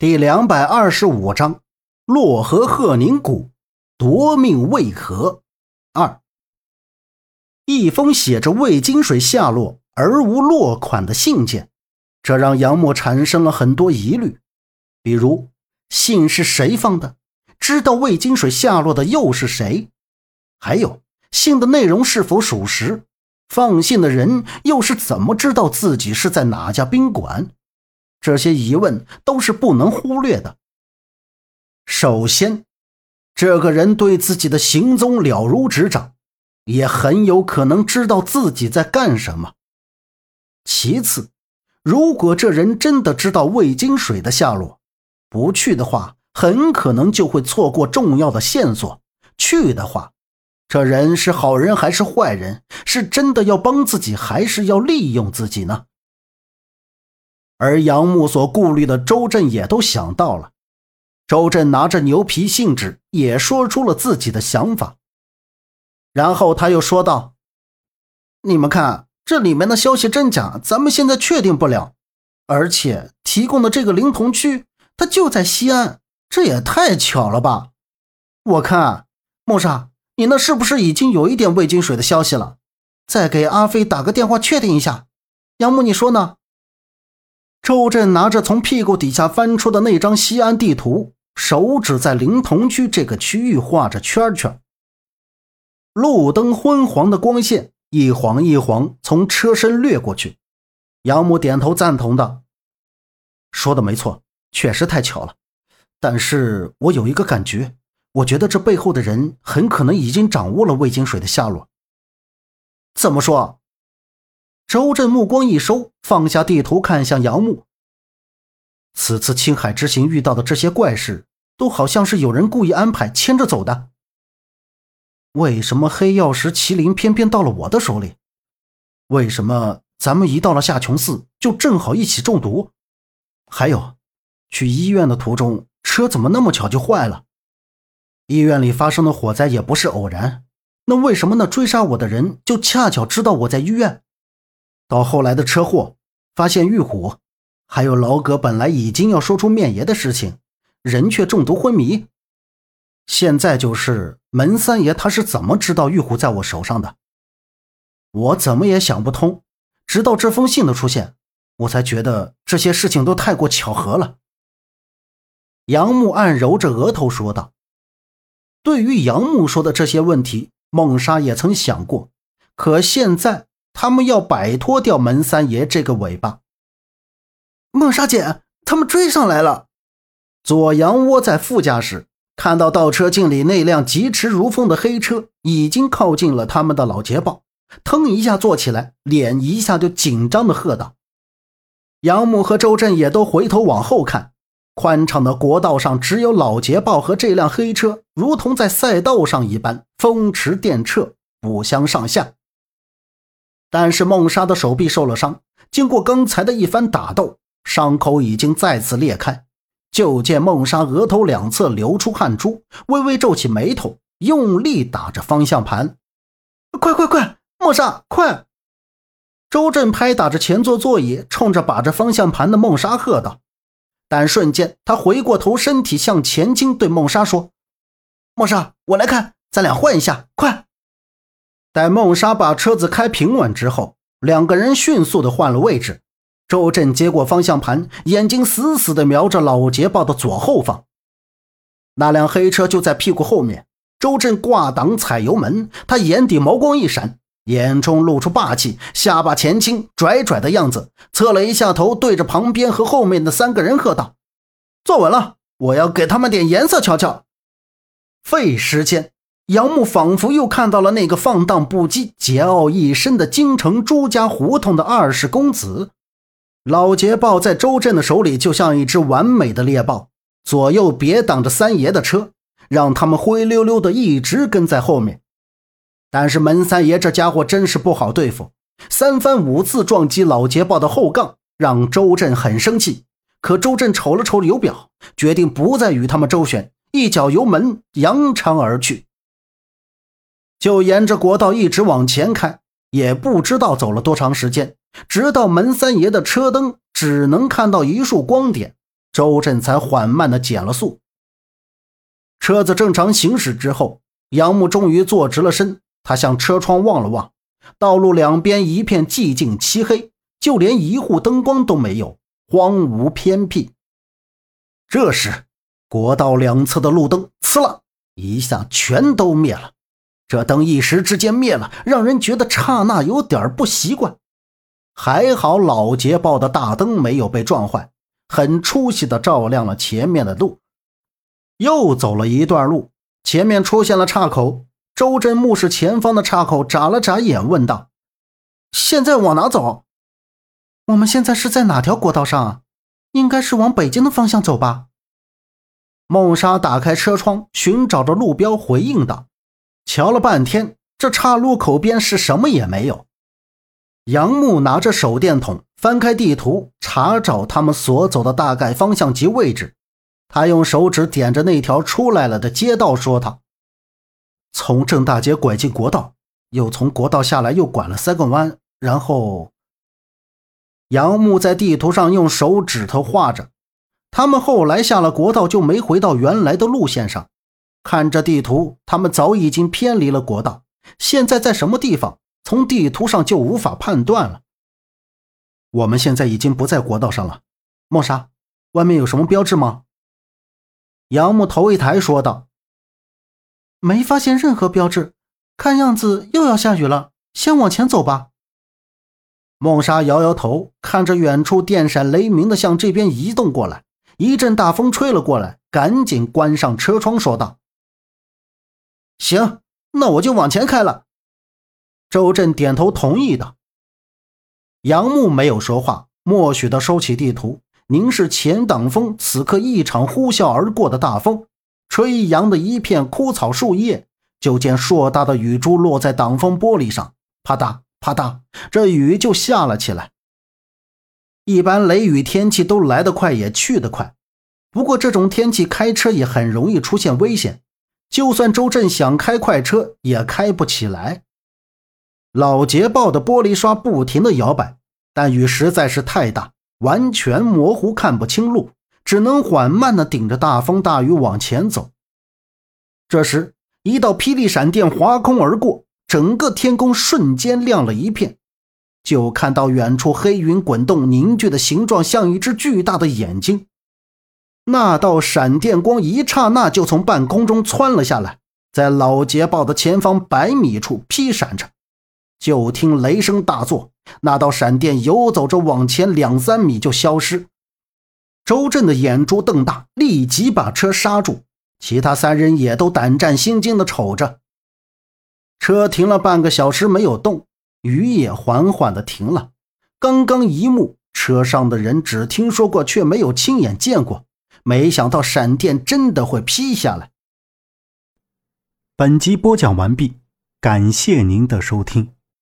第两百二十五章：洛河鹤宁谷夺命为何？二一封写着魏金水下落而无落款的信件，这让杨默产生了很多疑虑。比如，信是谁放的？知道魏金水下落的又是谁？还有，信的内容是否属实？放信的人又是怎么知道自己是在哪家宾馆？这些疑问都是不能忽略的。首先，这个人对自己的行踪了如指掌，也很有可能知道自己在干什么。其次，如果这人真的知道魏金水的下落，不去的话，很可能就会错过重要的线索；去的话，这人是好人还是坏人？是真的要帮自己，还是要利用自己呢？而杨木所顾虑的，周震也都想到了。周震拿着牛皮信纸，也说出了自己的想法。然后他又说道：“你们看，这里面的消息真假，咱们现在确定不了。而且提供的这个灵童区，它就在西安，这也太巧了吧？我看，木沙，你那是不是已经有一点魏金水的消息了？再给阿飞打个电话确定一下。杨木，你说呢？”周震拿着从屁股底下翻出的那张西安地图，手指在灵童区这个区域画着圈圈。路灯昏黄的光线一晃一晃从车身掠过去。杨母点头赞同道：“说的没错，确实太巧了。但是我有一个感觉，我觉得这背后的人很可能已经掌握了魏金水的下落。怎么说？”周震目光一收，放下地图，看向杨木。此次青海之行遇到的这些怪事，都好像是有人故意安排牵着走的。为什么黑曜石麒麟偏偏到了我的手里？为什么咱们一到了夏琼寺，就正好一起中毒？还有，去医院的途中，车怎么那么巧就坏了？医院里发生的火灾也不是偶然，那为什么那追杀我的人就恰巧知道我在医院？到后来的车祸，发现玉虎，还有老葛本来已经要说出面爷的事情，人却中毒昏迷。现在就是门三爷，他是怎么知道玉虎在我手上的？我怎么也想不通。直到这封信的出现，我才觉得这些事情都太过巧合了。杨木暗揉着额头说道：“对于杨木说的这些问题，孟莎也曾想过，可现在……”他们要摆脱掉门三爷这个尾巴。孟莎姐，他们追上来了。左阳窝在副驾驶，看到倒车镜里那辆疾驰如风的黑车已经靠近了他们的老捷豹，腾一下坐起来，脸一下就紧张的喝道：“杨母和周震也都回头往后看，宽敞的国道上只有老捷豹和这辆黑车，如同在赛道上一般风驰电掣，不相上下。”但是孟莎的手臂受了伤，经过刚才的一番打斗，伤口已经再次裂开。就见孟莎额头两侧流出汗珠，微微皱起眉头，用力打着方向盘。快快快，孟莎，快！周震拍打着前座座椅，冲着把着方向盘的孟莎喝道。但瞬间，他回过头，身体向前倾，对孟莎说：“孟莎，我来看，咱俩换一下，快！”待孟莎把车子开平稳之后，两个人迅速的换了位置。周震接过方向盘，眼睛死死的瞄着老捷豹的左后方。那辆黑车就在屁股后面。周震挂挡踩油门，他眼底眸光一闪，眼中露出霸气，下巴前倾，拽拽的样子，侧了一下头，对着旁边和后面的三个人喝道：“坐稳了，我要给他们点颜色瞧瞧。”费时间。杨木仿佛又看到了那个放荡不羁、桀骜一身的京城朱家胡同的二世公子。老捷豹在周震的手里就像一只完美的猎豹，左右别挡着三爷的车，让他们灰溜溜的一直跟在后面。但是门三爷这家伙真是不好对付，三番五次撞击老捷豹的后杠，让周震很生气。可周震瞅了瞅油表，决定不再与他们周旋，一脚油门扬长而去。就沿着国道一直往前开，也不知道走了多长时间，直到门三爷的车灯只能看到一束光点，周震才缓慢的减了速。车子正常行驶之后，杨木终于坐直了身。他向车窗望了望，道路两边一片寂静漆黑，就连一户灯光都没有，荒芜偏僻。这时，国道两侧的路灯“呲啦”一下全都灭了。这灯一时之间灭了，让人觉得刹那有点不习惯。还好老捷豹的大灯没有被撞坏，很出息的照亮了前面的路。又走了一段路，前面出现了岔口。周震目视前方的岔口，眨了眨眼，问道：“现在往哪走？我们现在是在哪条国道上啊？应该是往北京的方向走吧？”孟莎打开车窗，寻找着路标，回应道：“瞧了半天，这岔路口边是什么也没有。”杨木拿着手电筒，翻开地图，查找他们所走的大概方向及位置。他用手指点着那条出来了的街道，说道。从正大街拐进国道，又从国道下来，又拐了三个弯，然后杨木在地图上用手指头画着。他们后来下了国道，就没回到原来的路线上。看着地图，他们早已经偏离了国道，现在在什么地方，从地图上就无法判断了。我们现在已经不在国道上了，莫莎，外面有什么标志吗？杨木头一抬说道。没发现任何标志，看样子又要下雨了。先往前走吧。梦莎摇摇头，看着远处电闪雷鸣的向这边移动过来，一阵大风吹了过来，赶紧关上车窗，说道：“行，那我就往前开了。”周震点头同意道。杨木没有说话，默许的收起地图，凝视前挡风。此刻一场呼啸而过的大风。吹扬的一片枯草树叶，就见硕大的雨珠落在挡风玻璃上，啪嗒啪嗒，这雨就下了起来。一般雷雨天气都来得快，也去得快，不过这种天气开车也很容易出现危险，就算周震想开快车也开不起来。老捷豹的玻璃刷不停地摇摆，但雨实在是太大，完全模糊，看不清路。只能缓慢地顶着大风大雨往前走。这时，一道霹雳闪电划空而过，整个天空瞬间亮了一片。就看到远处黑云滚动，凝聚的形状像一只巨大的眼睛。那道闪电光一刹那就从半空中窜了下来，在老捷豹的前方百米处劈闪着。就听雷声大作，那道闪电游走着往前两三米就消失。周震的眼珠瞪大，立即把车刹住。其他三人也都胆战心惊地瞅着。车停了半个小时没有动，雨也缓缓地停了。刚刚一幕，车上的人只听说过，却没有亲眼见过。没想到闪电真的会劈下来。本集播讲完毕，感谢您的收听。